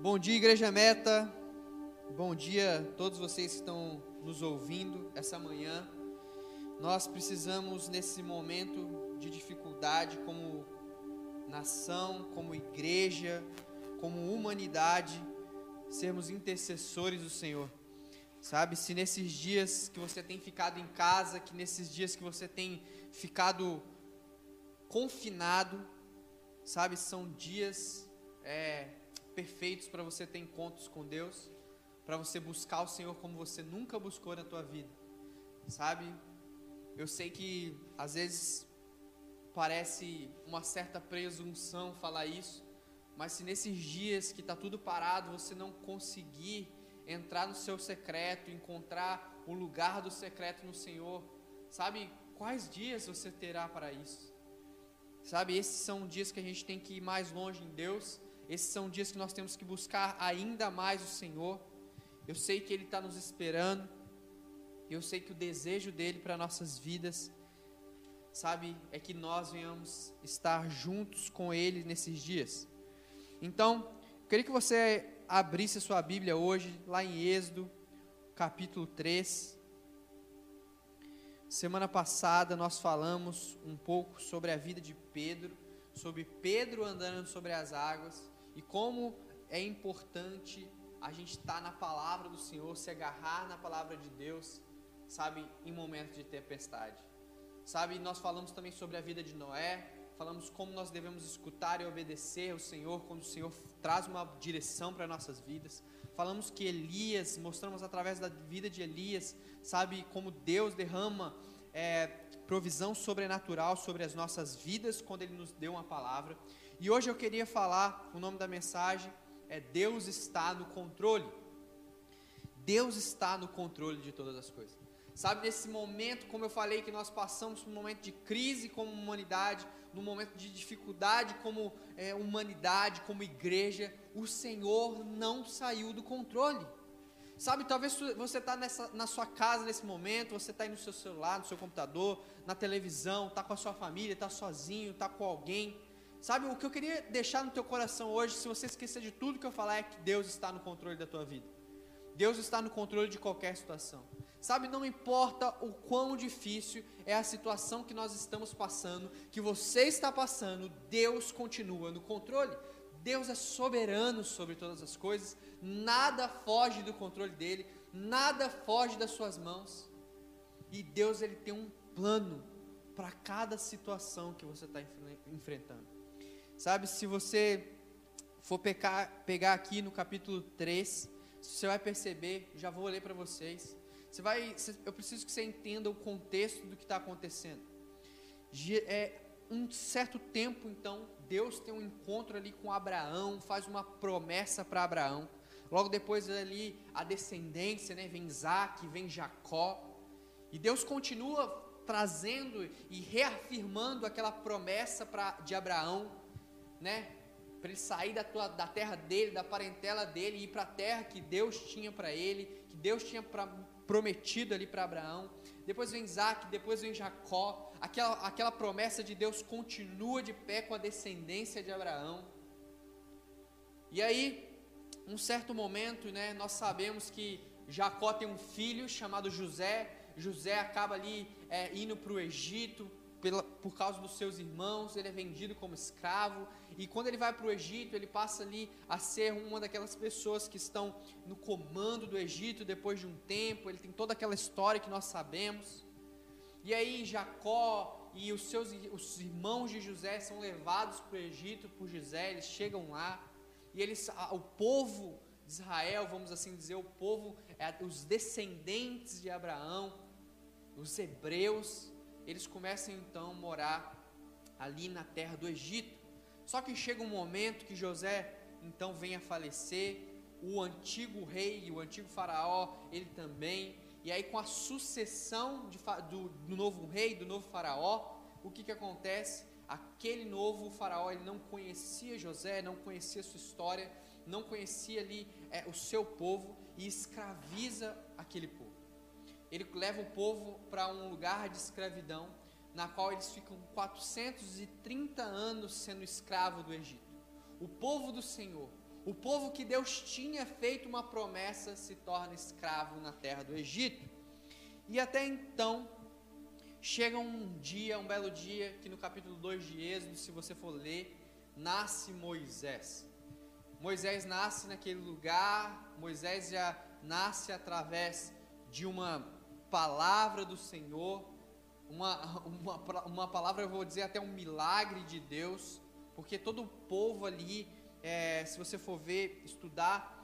Bom dia, Igreja Meta. Bom dia a todos vocês que estão nos ouvindo essa manhã. Nós precisamos, nesse momento de dificuldade, como nação, como igreja, como humanidade, sermos intercessores do Senhor. Sabe, se nesses dias que você tem ficado em casa, que nesses dias que você tem ficado confinado, sabe, são dias é, perfeitos para você ter encontros com Deus, para você buscar o Senhor como você nunca buscou na tua vida, sabe? Eu sei que às vezes parece uma certa presunção falar isso, mas se nesses dias que está tudo parado você não conseguir entrar no seu secreto, encontrar o lugar do secreto no Senhor, sabe quais dias você terá para isso? Sabe, esses são dias que a gente tem que ir mais longe em Deus, esses são dias que nós temos que buscar ainda mais o Senhor. Eu sei que Ele está nos esperando, eu sei que o desejo dele para nossas vidas, sabe, é que nós venhamos estar juntos com Ele nesses dias. Então, eu queria que você abrisse a sua Bíblia hoje, lá em Êxodo, capítulo 3. Semana passada nós falamos um pouco sobre a vida de Pedro, sobre Pedro andando sobre as águas e como é importante a gente estar tá na palavra do Senhor, se agarrar na palavra de Deus, sabe, em momentos de tempestade. Sabe, nós falamos também sobre a vida de Noé, falamos como nós devemos escutar e obedecer ao Senhor quando o Senhor traz uma direção para nossas vidas. Falamos que Elias, mostramos através da vida de Elias, sabe como Deus derrama é, provisão sobrenatural sobre as nossas vidas quando Ele nos deu uma palavra. E hoje eu queria falar, o nome da mensagem é Deus está no controle. Deus está no controle de todas as coisas. Sabe, nesse momento, como eu falei, que nós passamos por um momento de crise como humanidade, num momento de dificuldade como é, humanidade, como igreja, o Senhor não saiu do controle. Sabe, talvez você está na sua casa nesse momento, você está aí no seu celular, no seu computador, na televisão, está com a sua família, está sozinho, está com alguém. Sabe, o que eu queria deixar no teu coração hoje, se você esquecer de tudo que eu falar, é que Deus está no controle da tua vida. Deus está no controle de qualquer situação. Sabe, não importa o quão difícil é a situação que nós estamos passando, que você está passando, Deus continua no controle. Deus é soberano sobre todas as coisas, nada foge do controle dele, nada foge das suas mãos. E Deus ele tem um plano para cada situação que você está enfrentando. Sabe, se você for pecar, pegar aqui no capítulo 3, você vai perceber, já vou ler para vocês você vai, eu preciso que você entenda o contexto do que está acontecendo. É um certo tempo, então, Deus tem um encontro ali com Abraão, faz uma promessa para Abraão. Logo depois ali a descendência, né, vem Isaac, vem Jacó. E Deus continua trazendo e reafirmando aquela promessa pra, de Abraão, né? Para ele sair da, tua, da terra dele, da parentela dele, e ir para a terra que Deus tinha para ele, que Deus tinha pra, prometido ali para Abraão. Depois vem Isaac, depois vem Jacó. Aquela, aquela promessa de Deus continua de pé com a descendência de Abraão. E aí, um certo momento, né, nós sabemos que Jacó tem um filho chamado José. José acaba ali é, indo para o Egito pela, por causa dos seus irmãos. Ele é vendido como escravo. E quando ele vai para o Egito, ele passa ali a ser uma daquelas pessoas que estão no comando do Egito depois de um tempo. Ele tem toda aquela história que nós sabemos. E aí Jacó e os seus os irmãos de José são levados para o Egito por José. Eles chegam lá e eles, o povo de Israel, vamos assim dizer, o povo, é, os descendentes de Abraão, os hebreus, eles começam então a morar ali na terra do Egito. Só que chega um momento que José então vem a falecer, o antigo rei, o antigo faraó, ele também, e aí com a sucessão de, do, do novo rei, do novo faraó, o que que acontece? Aquele novo faraó, ele não conhecia José, não conhecia sua história, não conhecia ali é, o seu povo e escraviza aquele povo. Ele leva o povo para um lugar de escravidão, na qual eles ficam 430 anos sendo escravo do Egito. O povo do Senhor, o povo que Deus tinha feito uma promessa se torna escravo na terra do Egito. E até então, chega um dia, um belo dia, que no capítulo 2 de Êxodo, se você for ler, nasce Moisés. Moisés nasce naquele lugar, Moisés já nasce através de uma palavra do Senhor, uma, uma, uma palavra, eu vou dizer até um milagre de Deus, porque todo o povo ali, é, se você for ver, estudar,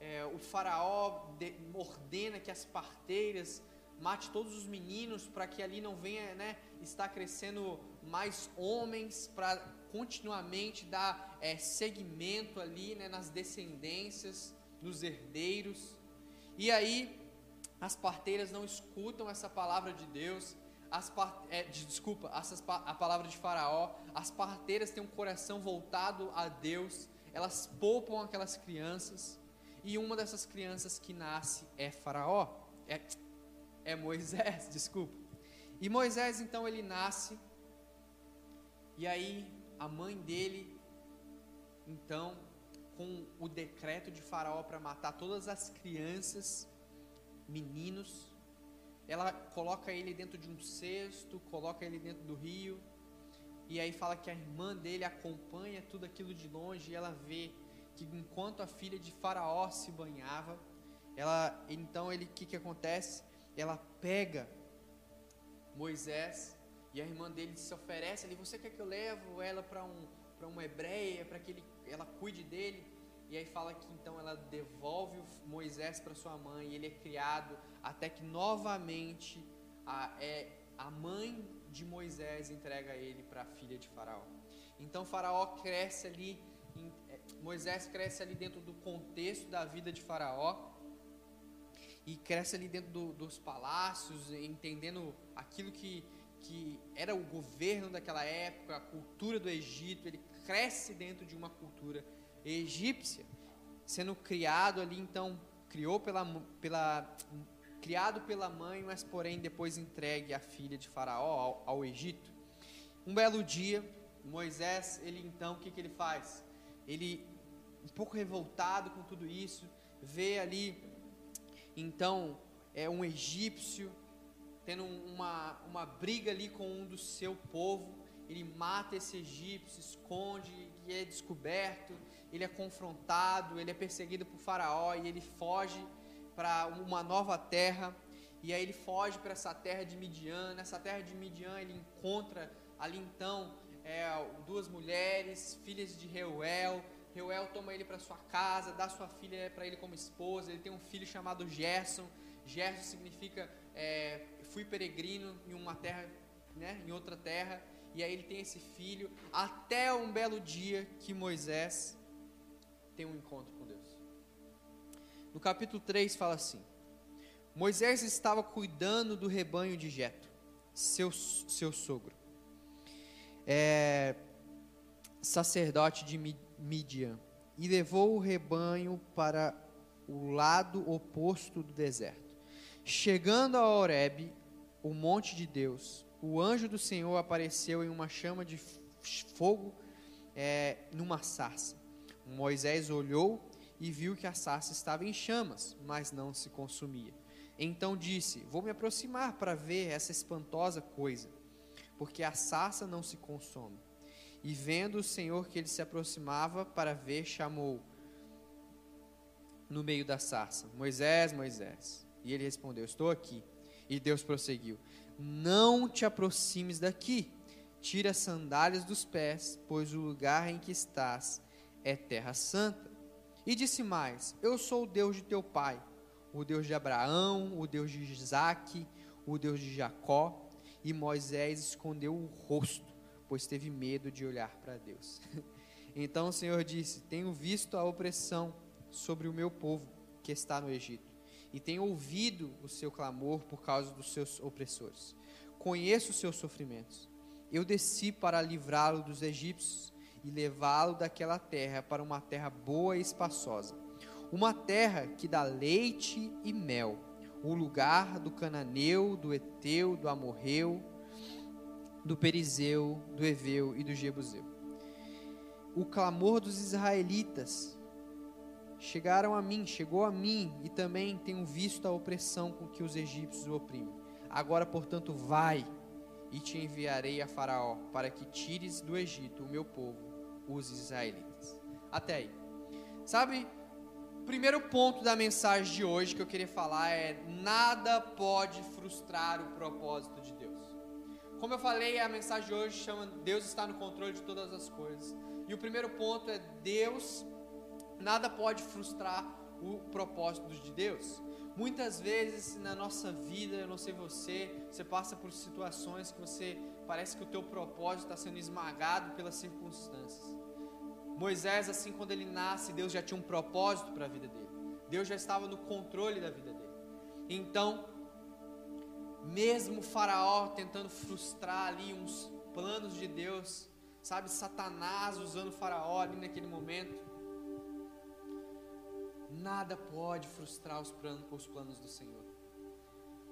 é, o faraó de, ordena que as parteiras mate todos os meninos para que ali não venha né, estar crescendo mais homens para continuamente dar é, segmento ali né, nas descendências, nos herdeiros. E aí as parteiras não escutam essa palavra de Deus, as é, de, desculpa, essas, a palavra de Faraó, as parteiras têm um coração voltado a Deus, elas poupam aquelas crianças, e uma dessas crianças que nasce é Faraó, é, é Moisés, desculpa. E Moisés então ele nasce, e aí a mãe dele, então, com o decreto de Faraó para matar todas as crianças, meninos, ela coloca ele dentro de um cesto, coloca ele dentro do rio, e aí fala que a irmã dele acompanha tudo aquilo de longe e ela vê que enquanto a filha de Faraó se banhava, ela então ele que que acontece? Ela pega Moisés e a irmã dele se oferece ali, você quer que eu levo ela para um para uma hebreia, para que ele, ela cuide dele? E aí fala que então ela devolve Moisés para sua mãe, e ele é criado até que novamente a, é, a mãe de Moisés entrega ele para a filha de Faraó. Então Faraó cresce ali, em, é, Moisés cresce ali dentro do contexto da vida de Faraó e cresce ali dentro do, dos palácios, entendendo aquilo que, que era o governo daquela época, a cultura do Egito. Ele cresce dentro de uma cultura egípcia, sendo criado ali, então, criou pela, pela, criado pela mãe, mas porém depois entregue a filha de Faraó ao, ao Egito. Um belo dia, Moisés, ele então, o que, que ele faz? Ele, um pouco revoltado com tudo isso, vê ali, então, é um egípcio tendo uma, uma briga ali com um do seu povo, ele mata esse egípcio, esconde, e é descoberto, ele é confrontado, ele é perseguido por Faraó e ele foge para uma nova terra. E aí ele foge para essa terra de Midian. Nessa terra de Midian ele encontra ali então é, duas mulheres, filhas de Reuel. Reuel toma ele para sua casa, dá sua filha para ele como esposa. Ele tem um filho chamado Gerson. Gerson significa é, fui peregrino em uma terra, né, em outra terra. E aí ele tem esse filho até um belo dia que Moisés tem um encontro com Deus. No capítulo 3 fala assim: Moisés estava cuidando do rebanho de Jetro, seu, seu sogro, é, sacerdote de Midian, e levou o rebanho para o lado oposto do deserto. Chegando a Horebe, o monte de Deus, o anjo do Senhor apareceu em uma chama de fogo é, numa sarça. Moisés olhou e viu que a sarça estava em chamas, mas não se consumia. Então disse: Vou me aproximar para ver essa espantosa coisa, porque a sarça não se consome. E vendo o Senhor que ele se aproximava para ver, chamou no meio da sarça: Moisés, Moisés. E ele respondeu: Estou aqui. E Deus prosseguiu: Não te aproximes daqui. Tira as sandálias dos pés, pois o lugar em que estás é terra santa. E disse mais: Eu sou o Deus de teu pai, o Deus de Abraão, o Deus de Isaac, o Deus de Jacó. E Moisés escondeu o rosto, pois teve medo de olhar para Deus. então o Senhor disse: Tenho visto a opressão sobre o meu povo que está no Egito, e tenho ouvido o seu clamor por causa dos seus opressores. Conheço os seus sofrimentos. Eu desci para livrá-lo dos egípcios e levá-lo daquela terra para uma terra boa e espaçosa, uma terra que dá leite e mel, o lugar do cananeu, do eteu, do amorreu, do perizeu, do eveu e do jebuseu. O clamor dos israelitas chegaram a mim, chegou a mim, e também tenho visto a opressão com que os egípcios o oprimem. Agora, portanto, vai e te enviarei a Faraó, para que tires do Egito o meu povo, os israelitas. Até aí. Sabe, primeiro ponto da mensagem de hoje que eu queria falar é: nada pode frustrar o propósito de Deus. Como eu falei, a mensagem de hoje chama Deus está no controle de todas as coisas. E o primeiro ponto é Deus, nada pode frustrar o propósito de Deus. Muitas vezes na nossa vida, eu não sei você, você passa por situações que você parece que o teu propósito está sendo esmagado pelas circunstâncias. Moisés, assim quando ele nasce, Deus já tinha um propósito para a vida dele. Deus já estava no controle da vida dele. Então, mesmo Faraó tentando frustrar ali uns planos de Deus, sabe, Satanás usando Faraó ali naquele momento, nada pode frustrar os planos, os planos do Senhor.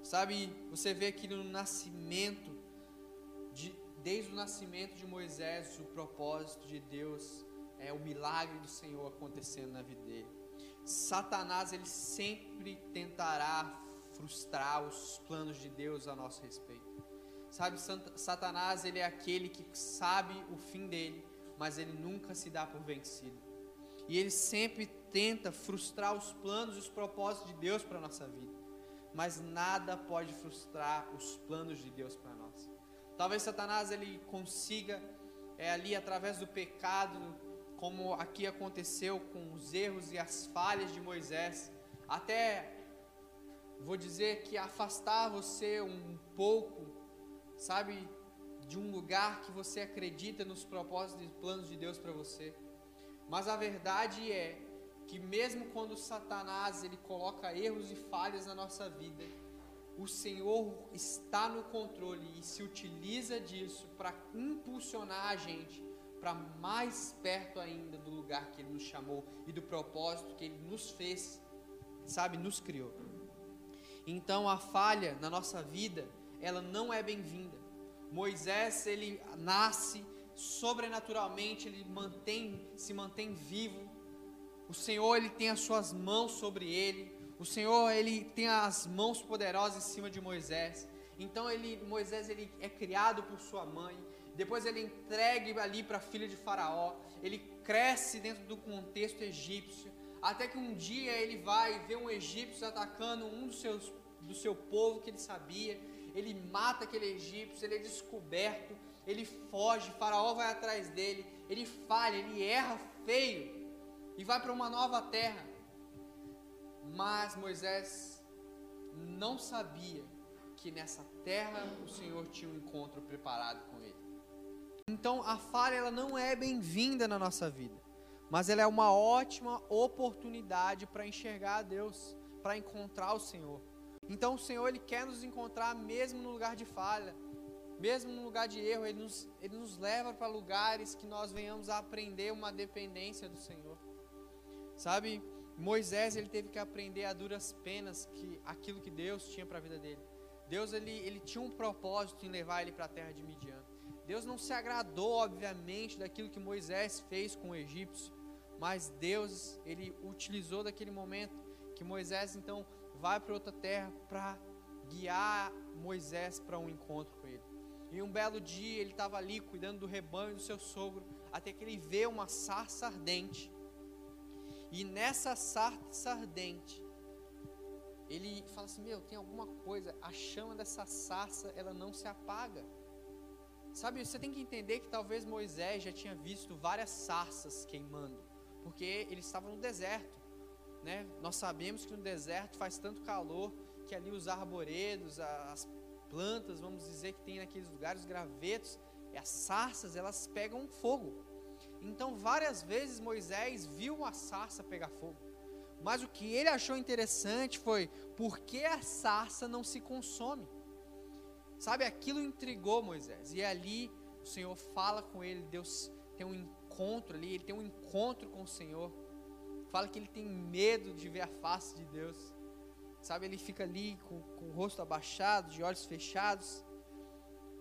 Sabe, você vê aqui no nascimento, de, desde o nascimento de Moisés, o propósito de Deus é o milagre do Senhor acontecendo na vida dele. Satanás, ele sempre tentará frustrar os planos de Deus a nosso respeito. Sabe, Satanás, ele é aquele que sabe o fim dele, mas ele nunca se dá por vencido. E ele sempre tenta frustrar os planos e os propósitos de Deus para nossa vida. Mas nada pode frustrar os planos de Deus para nós. Talvez Satanás ele consiga é ali através do pecado, como aqui aconteceu com os erros e as falhas de Moisés, até vou dizer que afastar você um pouco, sabe, de um lugar que você acredita nos propósitos e planos de Deus para você. Mas a verdade é que mesmo quando Satanás ele coloca erros e falhas na nossa vida, o Senhor está no controle e se utiliza disso para impulsionar a gente para mais perto ainda do lugar que Ele nos chamou e do propósito que Ele nos fez, sabe, nos criou. Então a falha na nossa vida, ela não é bem-vinda. Moisés, ele nasce sobrenaturalmente, ele mantém, se mantém vivo o Senhor ele tem as suas mãos sobre ele. O Senhor ele tem as mãos poderosas em cima de Moisés. Então ele, Moisés ele é criado por sua mãe. Depois ele é entregue ali para a filha de Faraó. Ele cresce dentro do contexto egípcio. Até que um dia ele vai ver um egípcio atacando um dos seus do seu povo que ele sabia. Ele mata aquele egípcio, ele é descoberto, ele foge, Faraó vai atrás dele, ele falha, ele erra feio e vai para uma nova terra. Mas Moisés não sabia que nessa terra o Senhor tinha um encontro preparado com ele. Então a falha ela não é bem-vinda na nossa vida, mas ela é uma ótima oportunidade para enxergar a Deus, para encontrar o Senhor. Então o Senhor ele quer nos encontrar mesmo no lugar de falha, mesmo no lugar de erro, ele nos, ele nos leva para lugares que nós venhamos a aprender uma dependência do Senhor. Sabe, Moisés ele teve que aprender a duras penas que aquilo que Deus tinha para a vida dele. Deus ele, ele tinha um propósito em levar ele para a terra de Midian. Deus não se agradou, obviamente, daquilo que Moisés fez com o egípcio, mas Deus ele utilizou daquele momento que Moisés então vai para outra terra para guiar Moisés para um encontro com ele. E um belo dia ele estava ali cuidando do rebanho do seu sogro, até que ele vê uma sarça ardente e nessa sarça ardente, ele fala assim: Meu, tem alguma coisa, a chama dessa sarça, ela não se apaga. Sabe, você tem que entender que talvez Moisés já tinha visto várias sarças queimando, porque ele estava no deserto. Né? Nós sabemos que no deserto faz tanto calor que ali os arvoredos, as plantas, vamos dizer, que tem naqueles lugares, os gravetos, as sarças, elas pegam fogo. Então, várias vezes Moisés viu uma sarça pegar fogo. Mas o que ele achou interessante foi por que a sarça não se consome. Sabe, aquilo intrigou Moisés. E ali o Senhor fala com ele, Deus tem um encontro ali, ele tem um encontro com o Senhor. Fala que ele tem medo de ver a face de Deus. Sabe, ele fica ali com, com o rosto abaixado, de olhos fechados.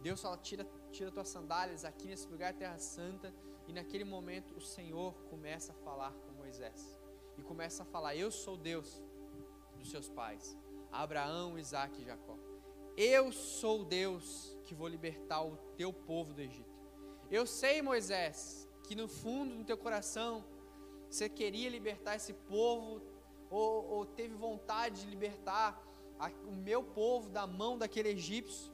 Deus fala: tira, tira tuas sandálias aqui nesse lugar, terra santa. E naquele momento o Senhor começa a falar com Moisés. e começa a falar: Eu sou Deus dos seus pais, Abraão, Isaac e Jacó. Eu sou Deus que vou libertar o teu povo do Egito. Eu sei, Moisés, que no fundo do teu coração você queria libertar esse povo, ou, ou teve vontade de libertar a, o meu povo da mão daquele egípcio,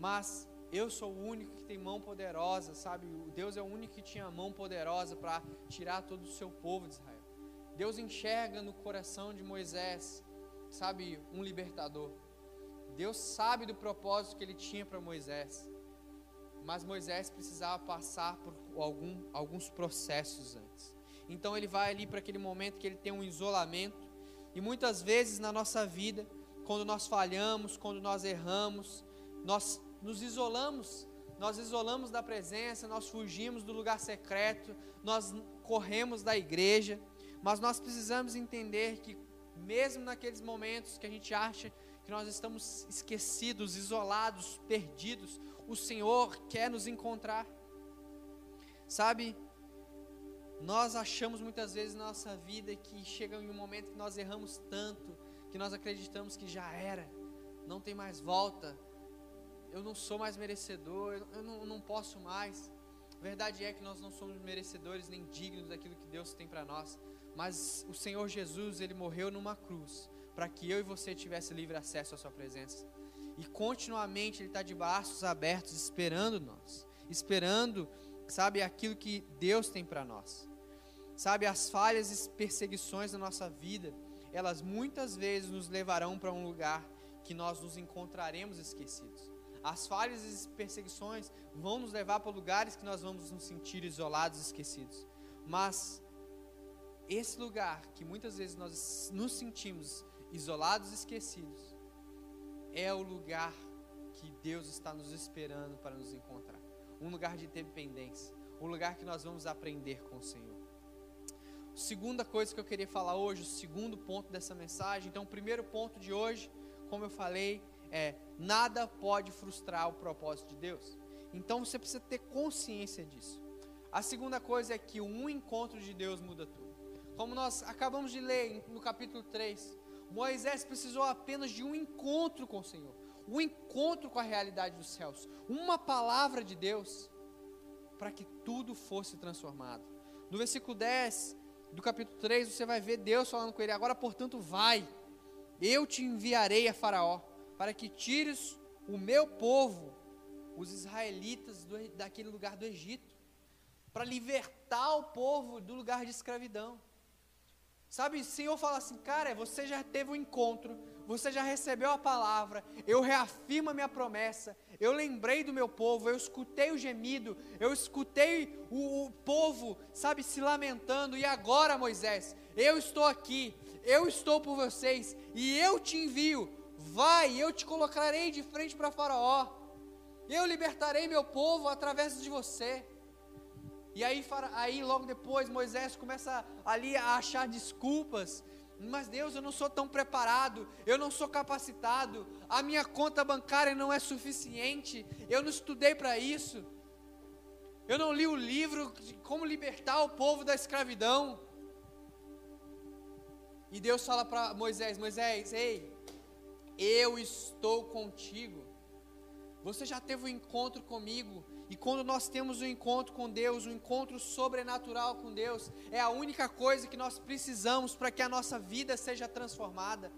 mas eu sou o único que tem mão poderosa, sabe? O Deus é o único que tinha mão poderosa para tirar todo o seu povo de Israel. Deus enxerga no coração de Moisés, sabe, um libertador. Deus sabe do propósito que ele tinha para Moisés. Mas Moisés precisava passar por algum, alguns processos antes. Então ele vai ali para aquele momento que ele tem um isolamento. E muitas vezes na nossa vida, quando nós falhamos, quando nós erramos, nós nos isolamos, nós isolamos da presença, nós fugimos do lugar secreto, nós corremos da igreja, mas nós precisamos entender que, mesmo naqueles momentos que a gente acha que nós estamos esquecidos, isolados, perdidos, o Senhor quer nos encontrar. Sabe, nós achamos muitas vezes na nossa vida que chega em um momento que nós erramos tanto, que nós acreditamos que já era, não tem mais volta, eu não sou mais merecedor, eu não, eu não posso mais. Verdade é que nós não somos merecedores nem dignos daquilo que Deus tem para nós, mas o Senhor Jesus, ele morreu numa cruz para que eu e você tivesse livre acesso à sua presença. E continuamente ele está de braços abertos esperando nós, esperando, sabe, aquilo que Deus tem para nós. Sabe, as falhas e perseguições da nossa vida, elas muitas vezes nos levarão para um lugar que nós nos encontraremos esquecidos. As falhas e perseguições vão nos levar para lugares que nós vamos nos sentir isolados, esquecidos. Mas esse lugar que muitas vezes nós nos sentimos isolados, esquecidos, é o lugar que Deus está nos esperando para nos encontrar. Um lugar de dependência, um lugar que nós vamos aprender com o Senhor. Segunda coisa que eu queria falar hoje, o segundo ponto dessa mensagem. Então, o primeiro ponto de hoje, como eu falei, é nada pode frustrar o propósito de Deus. Então você precisa ter consciência disso. A segunda coisa é que um encontro de Deus muda tudo. Como nós acabamos de ler no capítulo 3, Moisés precisou apenas de um encontro com o Senhor, um encontro com a realidade dos céus, uma palavra de Deus, para que tudo fosse transformado. No versículo 10 do capítulo 3, você vai ver Deus falando com ele: Agora, portanto, vai, eu te enviarei a Faraó, para que tires o meu povo, os israelitas, do, daquele lugar do Egito, para libertar o povo do lugar de escravidão. Sabe, o Senhor fala assim, cara, você já teve um encontro, você já recebeu a palavra, eu reafirmo a minha promessa, eu lembrei do meu povo, eu escutei o gemido, eu escutei o, o povo, sabe, se lamentando, e agora, Moisés, eu estou aqui, eu estou por vocês, e eu te envio, vai, eu te colocarei de frente para Faraó, eu libertarei meu povo através de você. E aí, aí logo depois Moisés começa ali a achar desculpas. Mas Deus, eu não sou tão preparado, eu não sou capacitado, a minha conta bancária não é suficiente, eu não estudei para isso. Eu não li o livro de como libertar o povo da escravidão. E Deus fala para Moisés: Moisés, ei, eu estou contigo. Você já teve um encontro comigo, e quando nós temos um encontro com Deus, um encontro sobrenatural com Deus, é a única coisa que nós precisamos para que a nossa vida seja transformada.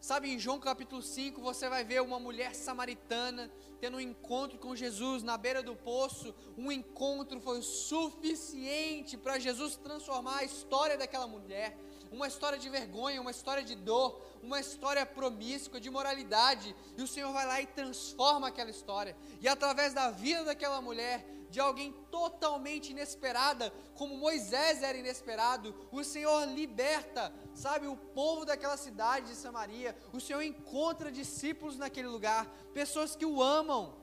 Sabe, em João capítulo 5, você vai ver uma mulher samaritana tendo um encontro com Jesus na beira do poço. Um encontro foi suficiente para Jesus transformar a história daquela mulher uma história de vergonha, uma história de dor, uma história promíscua, de moralidade, e o Senhor vai lá e transforma aquela história, e através da vida daquela mulher, de alguém totalmente inesperada, como Moisés era inesperado, o Senhor liberta, sabe, o povo daquela cidade de Samaria, o Senhor encontra discípulos naquele lugar, pessoas que o amam,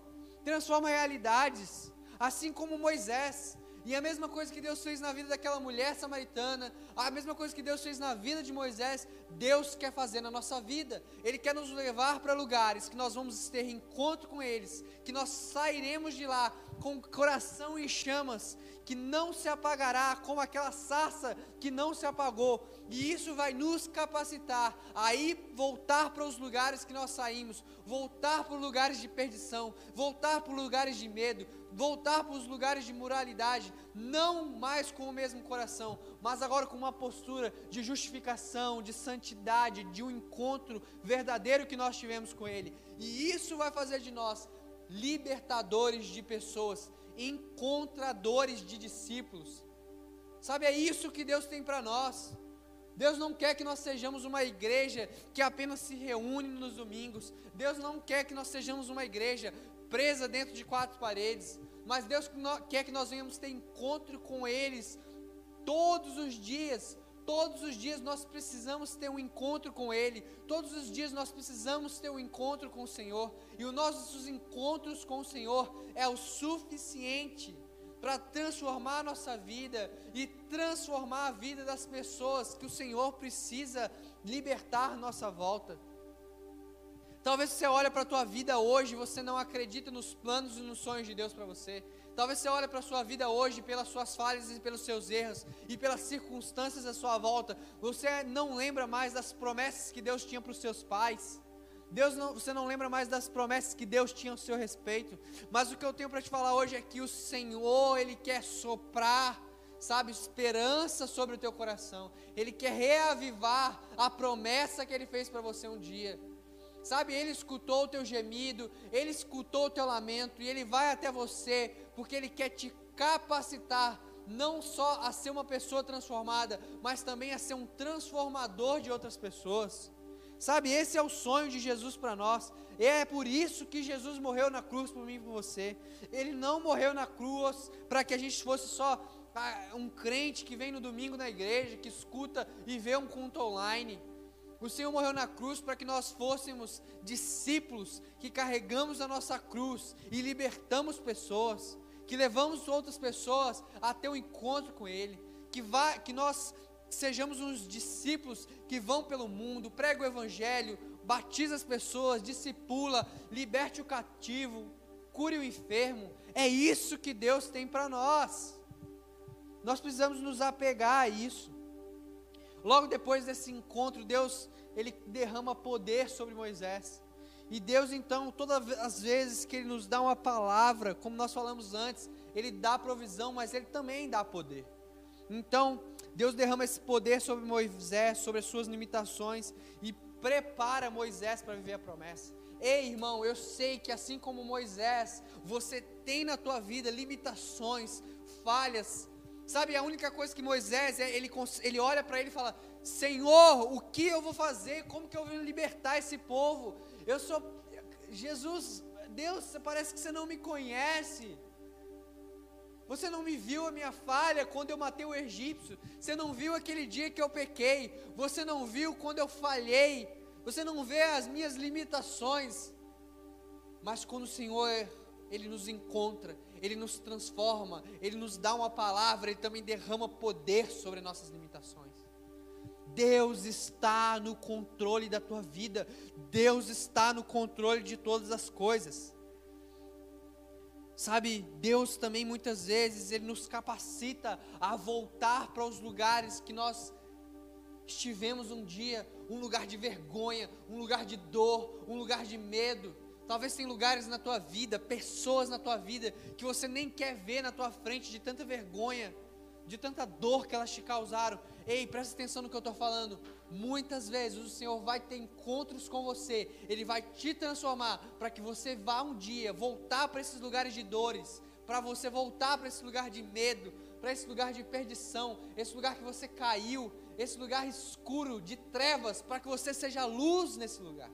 transforma realidades, assim como Moisés, E a mesma coisa que Deus fez na vida daquela mulher samaritana, a mesma coisa que Deus fez na vida de Moisés, Deus quer fazer na nossa vida. Ele quer nos levar para lugares que nós vamos ter encontro com eles, que nós sairemos de lá com o coração em chamas, que não se apagará, como aquela sarça que não se apagou. E isso vai nos capacitar a ir voltar para os lugares que nós saímos, voltar para os lugares de perdição, voltar para os lugares de medo, voltar para os lugares de moralidade, não mais com o mesmo coração, mas agora com uma postura de justificação, de santidade, de um encontro verdadeiro que nós tivemos com Ele. E isso vai fazer de nós libertadores de pessoas, encontradores de discípulos. Sabe, é isso que Deus tem para nós. Deus não quer que nós sejamos uma igreja que apenas se reúne nos domingos. Deus não quer que nós sejamos uma igreja presa dentro de quatro paredes, mas Deus quer que nós venhamos ter encontro com eles todos os dias. Todos os dias nós precisamos ter um encontro com Ele. Todos os dias nós precisamos ter um encontro com o Senhor. E os nossos encontros com o Senhor é o suficiente para transformar a nossa vida e transformar a vida das pessoas que o Senhor precisa libertar à nossa volta. Talvez você olhe para a tua vida hoje e você não acredita nos planos e nos sonhos de Deus para você. Talvez você olhe para a sua vida hoje pelas suas falhas e pelos seus erros e pelas circunstâncias à sua volta. Você não lembra mais das promessas que Deus tinha para os seus pais. Deus não, você não lembra mais das promessas que Deus tinha ao seu respeito. Mas o que eu tenho para te falar hoje é que o Senhor, Ele quer soprar, sabe, esperança sobre o teu coração. Ele quer reavivar a promessa que Ele fez para você um dia. Sabe, Ele escutou o teu gemido, Ele escutou o teu lamento e Ele vai até você, porque Ele quer te capacitar não só a ser uma pessoa transformada, mas também a ser um transformador de outras pessoas. Sabe, esse é o sonho de Jesus para nós. E é por isso que Jesus morreu na cruz por mim e por você. Ele não morreu na cruz para que a gente fosse só ah, um crente que vem no domingo na igreja, que escuta e vê um culto online. O Senhor morreu na cruz para que nós fôssemos discípulos que carregamos a nossa cruz e libertamos pessoas, que levamos outras pessoas a ter um encontro com Ele, que, vai, que nós sejamos uns discípulos que vão pelo mundo, pregam o Evangelho, batiza as pessoas, discipula, liberte o cativo, cure o enfermo. É isso que Deus tem para nós. Nós precisamos nos apegar a isso. Logo depois desse encontro, Deus ele derrama poder sobre Moisés. E Deus, então, todas as vezes que Ele nos dá uma palavra, como nós falamos antes, Ele dá provisão, mas Ele também dá poder. Então, Deus derrama esse poder sobre Moisés, sobre as suas limitações, e prepara Moisés para viver a promessa. Ei, irmão, eu sei que assim como Moisés, você tem na tua vida limitações, falhas. Sabe, a única coisa que Moisés, é, ele, ele olha para ele e fala: Senhor, o que eu vou fazer? Como que eu vou libertar esse povo? Eu sou Jesus, Deus, parece que você não me conhece. Você não me viu a minha falha quando eu matei o egípcio. Você não viu aquele dia que eu pequei. Você não viu quando eu falhei. Você não vê as minhas limitações. Mas quando o Senhor ele nos encontra, ele nos transforma, ele nos dá uma palavra, ele também derrama poder sobre nossas limitações. Deus está no controle da tua vida, Deus está no controle de todas as coisas. Sabe, Deus também muitas vezes ele nos capacita a voltar para os lugares que nós estivemos um dia, um lugar de vergonha, um lugar de dor, um lugar de medo. Talvez tem lugares na tua vida, pessoas na tua vida que você nem quer ver na tua frente de tanta vergonha, de tanta dor que elas te causaram. Ei, presta atenção no que eu estou falando. Muitas vezes o Senhor vai ter encontros com você, Ele vai te transformar para que você vá um dia voltar para esses lugares de dores, para você voltar para esse lugar de medo, para esse lugar de perdição, esse lugar que você caiu, esse lugar escuro de trevas, para que você seja luz nesse lugar.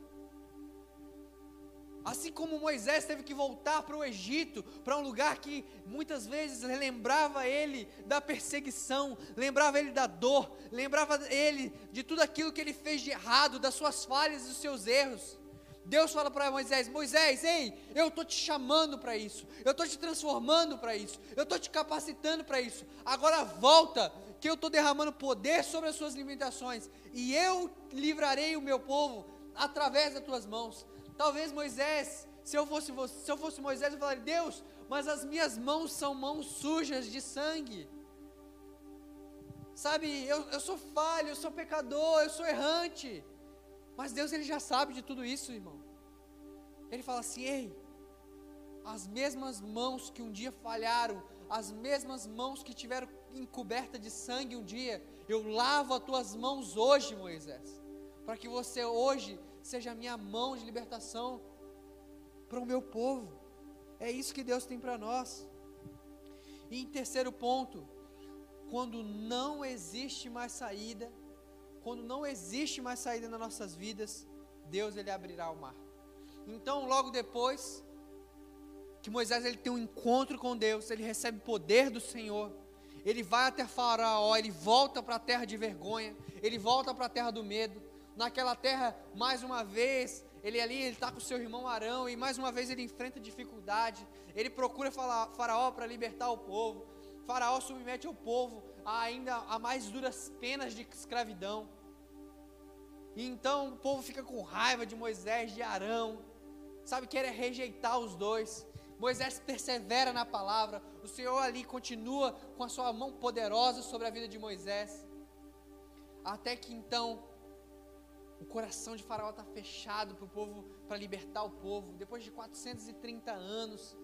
Assim como Moisés teve que voltar para o Egito, para um lugar que muitas vezes lembrava ele da perseguição, lembrava ele da dor, lembrava ele de tudo aquilo que ele fez de errado, das suas falhas e dos seus erros. Deus fala para Moisés: Moisés, ei, eu estou te chamando para isso, eu estou te transformando para isso, eu estou te capacitando para isso. Agora volta, que eu estou derramando poder sobre as suas limitações, e eu livrarei o meu povo através das tuas mãos. Talvez Moisés, se eu fosse, se eu fosse Moisés, eu falaria: Deus, mas as minhas mãos são mãos sujas de sangue. Sabe, eu, eu sou falho, eu sou pecador, eu sou errante. Mas Deus ele já sabe de tudo isso, irmão. Ele fala assim: ei, as mesmas mãos que um dia falharam, as mesmas mãos que tiveram encoberta de sangue um dia, eu lavo as tuas mãos hoje, Moisés, para que você hoje seja a minha mão de libertação para o meu povo. É isso que Deus tem para nós. E em terceiro ponto, quando não existe mais saída, quando não existe mais saída nas nossas vidas, Deus ele abrirá o mar. Então, logo depois que Moisés ele tem um encontro com Deus, ele recebe poder do Senhor. Ele vai até Faraó, ele volta para a terra de vergonha, ele volta para a terra do medo. Naquela terra, mais uma vez, ele ali ele está com seu irmão Arão e mais uma vez ele enfrenta dificuldade. Ele procura Faraó para libertar o povo. Faraó submete o povo a ainda a mais duras penas de escravidão. E então o povo fica com raiva de Moisés, de Arão, sabe, quer rejeitar os dois. Moisés persevera na palavra, o Senhor ali continua com a sua mão poderosa sobre a vida de Moisés. Até que então o coração de Faraó está fechado para o povo, para libertar o povo. Depois de 430 anos,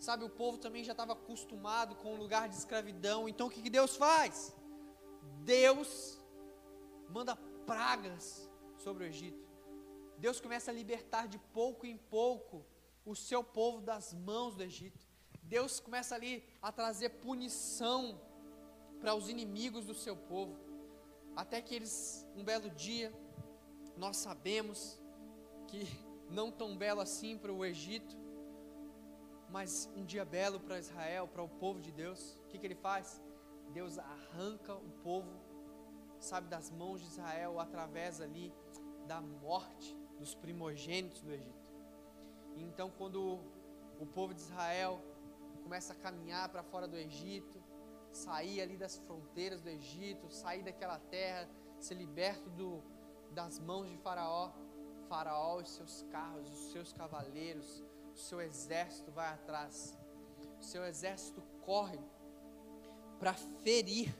Sabe, o povo também já estava acostumado com o lugar de escravidão. Então o que, que Deus faz? Deus manda pragas sobre o Egito. Deus começa a libertar de pouco em pouco o seu povo das mãos do Egito. Deus começa ali a trazer punição para os inimigos do seu povo. Até que eles, um belo dia, nós sabemos que não tão belo assim para o Egito, mas um dia belo para Israel, para o povo de Deus. O que, que ele faz? Deus arranca o povo, sabe, das mãos de Israel através ali da morte dos primogênitos do Egito. Então, quando o povo de Israel começa a caminhar para fora do Egito, sair ali das fronteiras do Egito, sair daquela terra, ser liberto do, das mãos de Faraó, Faraó e seus carros, os seus cavaleiros, o seu exército vai atrás, o seu exército corre para ferir,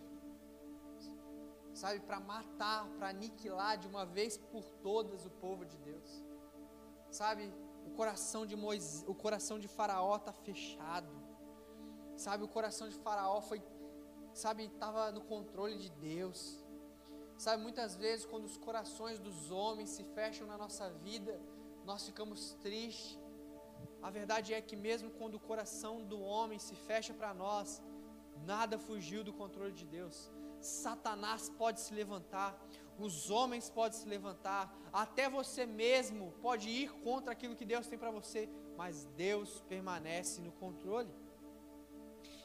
sabe, para matar, para aniquilar de uma vez por todas o povo de Deus, sabe, o coração de Moisés, o coração de Faraó está fechado, sabe, o coração de Faraó foi, sabe, estava no controle de Deus, sabe, muitas vezes quando os corações dos homens se fecham na nossa vida, nós ficamos tristes, a verdade é que, mesmo quando o coração do homem se fecha para nós, nada fugiu do controle de Deus. Satanás pode se levantar, os homens podem se levantar, até você mesmo pode ir contra aquilo que Deus tem para você, mas Deus permanece no controle.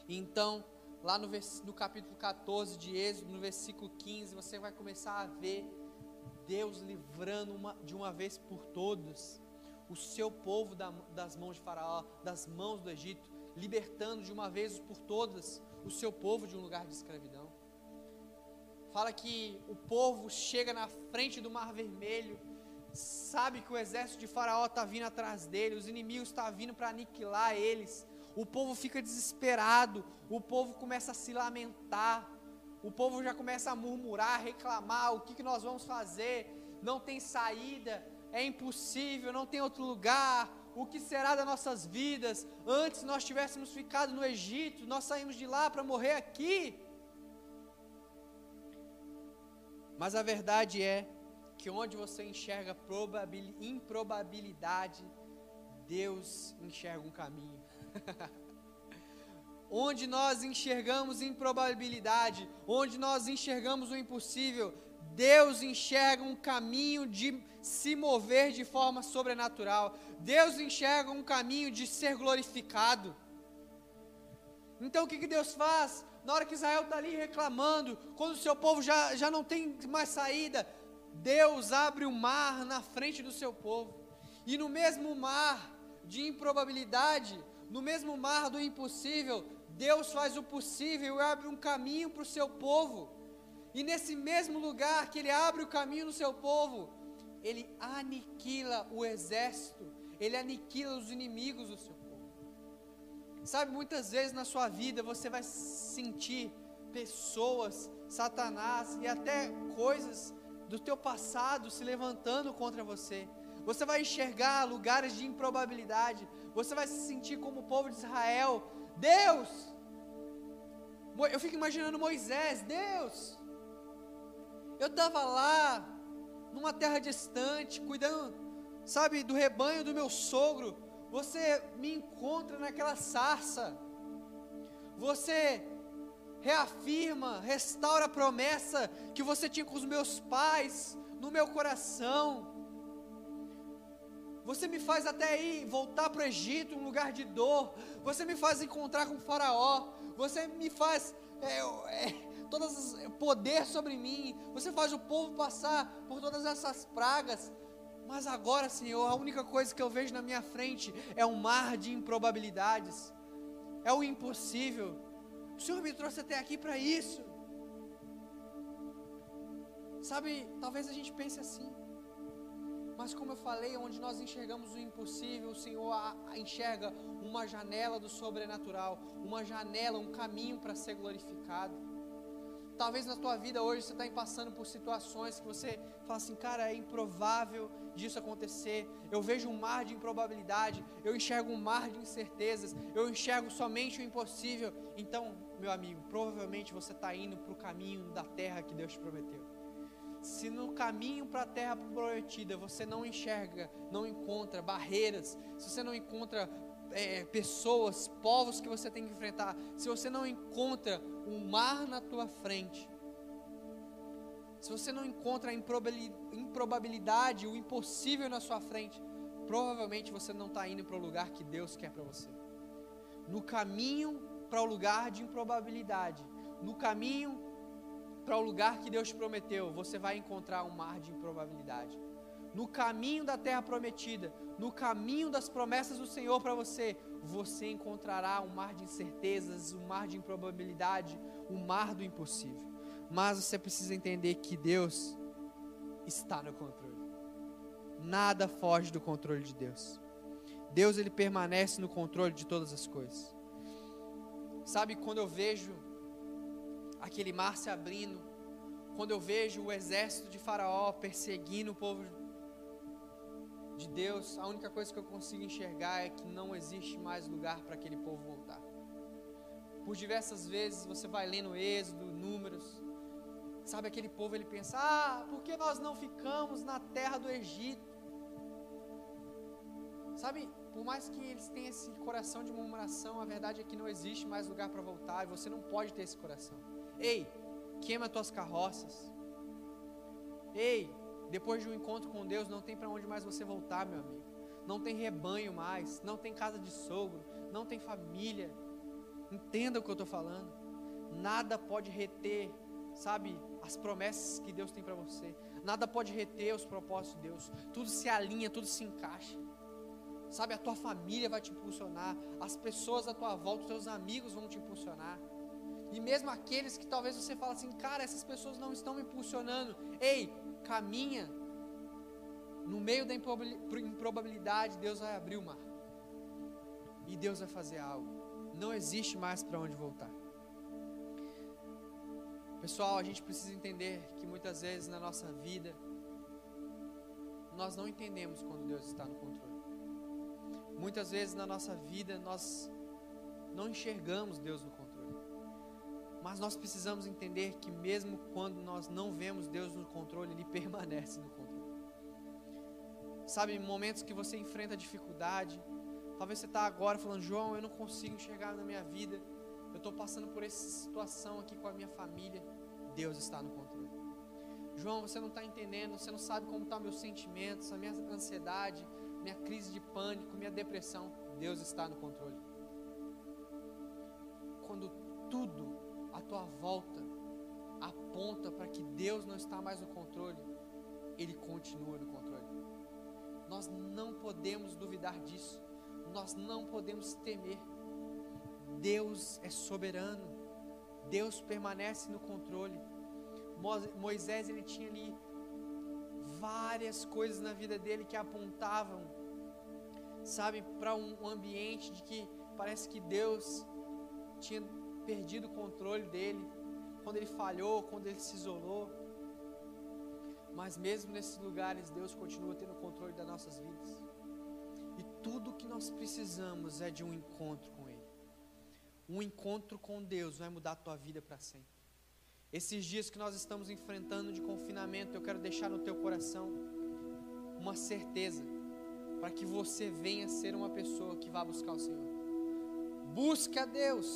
Então, lá no, no capítulo 14 de Êxodo, no versículo 15, você vai começar a ver Deus livrando uma, de uma vez por todas o seu povo das mãos de Faraó, das mãos do Egito, libertando de uma vez por todas o seu povo de um lugar de escravidão. Fala que o povo chega na frente do Mar Vermelho, sabe que o exército de Faraó está vindo atrás dele, os inimigos estão tá vindo para aniquilar eles. O povo fica desesperado, o povo começa a se lamentar, o povo já começa a murmurar, reclamar: o que, que nós vamos fazer? Não tem saída é impossível, não tem outro lugar. O que será das nossas vidas? Antes nós tivéssemos ficado no Egito, nós saímos de lá para morrer aqui. Mas a verdade é que onde você enxerga improbabilidade, Deus enxerga um caminho. onde nós enxergamos improbabilidade, onde nós enxergamos o impossível, Deus enxerga um caminho de se mover de forma sobrenatural. Deus enxerga um caminho de ser glorificado. Então o que, que Deus faz? Na hora que Israel está ali reclamando, quando o seu povo já, já não tem mais saída, Deus abre o mar na frente do seu povo. E no mesmo mar de improbabilidade, no mesmo mar do impossível, Deus faz o possível e abre um caminho para o seu povo. E nesse mesmo lugar que Ele abre o caminho no seu povo, Ele aniquila o exército, Ele aniquila os inimigos do seu povo. Sabe, muitas vezes na sua vida você vai sentir pessoas, Satanás e até coisas do teu passado se levantando contra você. Você vai enxergar lugares de improbabilidade. Você vai se sentir como o povo de Israel. Deus! Eu fico imaginando Moisés, Deus! Eu estava lá, numa terra distante, cuidando, sabe, do rebanho do meu sogro. Você me encontra naquela sarça. Você reafirma, restaura a promessa que você tinha com os meus pais no meu coração. Você me faz até ir voltar para o Egito, um lugar de dor. Você me faz encontrar com o Faraó. Você me faz é, é, todas poder sobre mim. Você faz o povo passar por todas essas pragas. Mas agora, Senhor, a única coisa que eu vejo na minha frente é um mar de improbabilidades. É o impossível. O Senhor me trouxe até aqui para isso. Sabe, talvez a gente pense assim. Mas como eu falei, onde nós enxergamos o impossível, o Senhor enxerga uma janela do sobrenatural, uma janela, um caminho para ser glorificado. Talvez na tua vida hoje você está passando por situações que você fala assim, cara, é improvável disso acontecer. Eu vejo um mar de improbabilidade, eu enxergo um mar de incertezas, eu enxergo somente o impossível. Então, meu amigo, provavelmente você está indo para o caminho da terra que Deus te prometeu. Se no caminho para a terra prometida você não enxerga, não encontra barreiras, se você não encontra é, pessoas, povos que você tem que enfrentar, se você não encontra um mar na tua frente, se você não encontra a improbabilidade, o impossível na sua frente, provavelmente você não está indo para o lugar que Deus quer para você. No caminho para o lugar de improbabilidade, no caminho para o lugar que Deus te prometeu, você vai encontrar um mar de improbabilidade. No caminho da terra prometida, no caminho das promessas do Senhor para você, você encontrará um mar de incertezas, um mar de improbabilidade, um mar do impossível. Mas você precisa entender que Deus está no controle. Nada foge do controle de Deus. Deus ele permanece no controle de todas as coisas. Sabe quando eu vejo aquele mar se abrindo, quando eu vejo o exército de Faraó perseguindo o povo de Deus, a única coisa que eu consigo enxergar é que não existe mais lugar para aquele povo voltar. Por diversas vezes você vai lendo Êxodo, Números, sabe aquele povo ele pensa: "Ah, por que nós não ficamos na terra do Egito?" Sabe, por mais que eles tenham esse coração de murmuração, a verdade é que não existe mais lugar para voltar e você não pode ter esse coração. Ei, queima tuas carroças. Ei, depois de um encontro com Deus, não tem para onde mais você voltar, meu amigo. Não tem rebanho mais, não tem casa de sogro, não tem família. Entenda o que eu estou falando. Nada pode reter, sabe, as promessas que Deus tem para você. Nada pode reter os propósitos de Deus. Tudo se alinha, tudo se encaixa. Sabe, a tua família vai te impulsionar, as pessoas à tua volta, os teus amigos vão te impulsionar. E mesmo aqueles que talvez você fale assim, cara, essas pessoas não estão me impulsionando. Ei, caminha. No meio da improbabilidade, Deus vai abrir o mar. E Deus vai fazer algo. Não existe mais para onde voltar. Pessoal, a gente precisa entender que muitas vezes na nossa vida, nós não entendemos quando Deus está no controle. Muitas vezes na nossa vida, nós não enxergamos Deus no controle. Mas nós precisamos entender que mesmo quando nós não vemos Deus no controle, Ele permanece no controle. Sabe, momentos que você enfrenta dificuldade, talvez você está agora falando, João, eu não consigo enxergar na minha vida, eu estou passando por essa situação aqui com a minha família. Deus está no controle. João, você não está entendendo, você não sabe como estão tá meus sentimentos, a minha ansiedade, minha crise de pânico, minha depressão. Deus está no controle. Quando tudo tua volta aponta para que Deus não está mais no controle, Ele continua no controle. Nós não podemos duvidar disso. Nós não podemos temer. Deus é soberano. Deus permanece no controle. Moisés ele tinha ali várias coisas na vida dele que apontavam, sabe, para um ambiente de que parece que Deus tinha perdido o controle dele, quando ele falhou, quando ele se isolou. Mas mesmo nesses lugares, Deus continua tendo o controle das nossas vidas. E tudo que nós precisamos é de um encontro com Ele. Um encontro com Deus vai mudar a tua vida para sempre. Esses dias que nós estamos enfrentando de confinamento, eu quero deixar no teu coração uma certeza para que você venha ser uma pessoa que vá buscar o Senhor. Busque a Deus,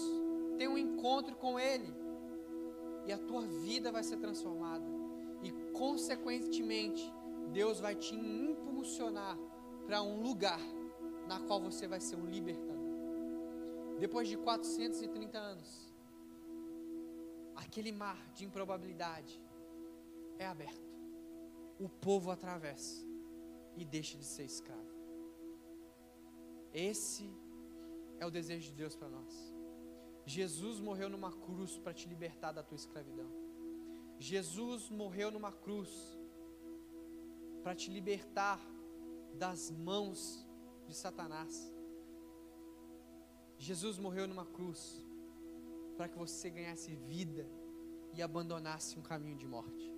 tenha um encontro com Ele, e a tua vida vai ser transformada, e consequentemente, Deus vai te impulsionar para um lugar na qual você vai ser um libertador. Depois de 430 anos, aquele mar de improbabilidade é aberto. O povo atravessa e deixa de ser escravo. Esse é o desejo de Deus para nós. Jesus morreu numa cruz para te libertar da tua escravidão. Jesus morreu numa cruz para te libertar das mãos de Satanás. Jesus morreu numa cruz para que você ganhasse vida e abandonasse um caminho de morte.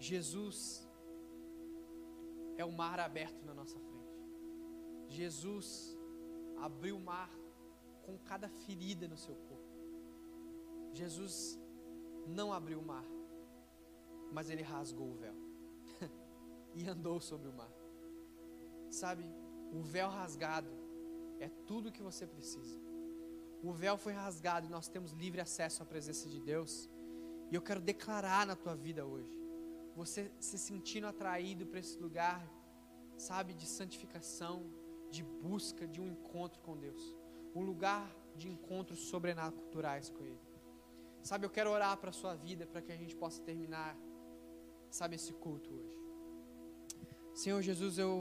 Jesus é o mar aberto na nossa frente. Jesus abriu o mar com cada ferida no seu corpo. Jesus não abriu o mar, mas ele rasgou o véu e andou sobre o mar. Sabe, o véu rasgado é tudo o que você precisa. O véu foi rasgado e nós temos livre acesso à presença de Deus. E eu quero declarar na tua vida hoje, você se sentindo atraído para esse lugar, sabe, de santificação, de busca, de um encontro com Deus, um lugar de encontros sobrenaturais com Ele. Sabe, eu quero orar para a sua vida, para que a gente possa terminar, sabe, esse culto hoje. Senhor Jesus, eu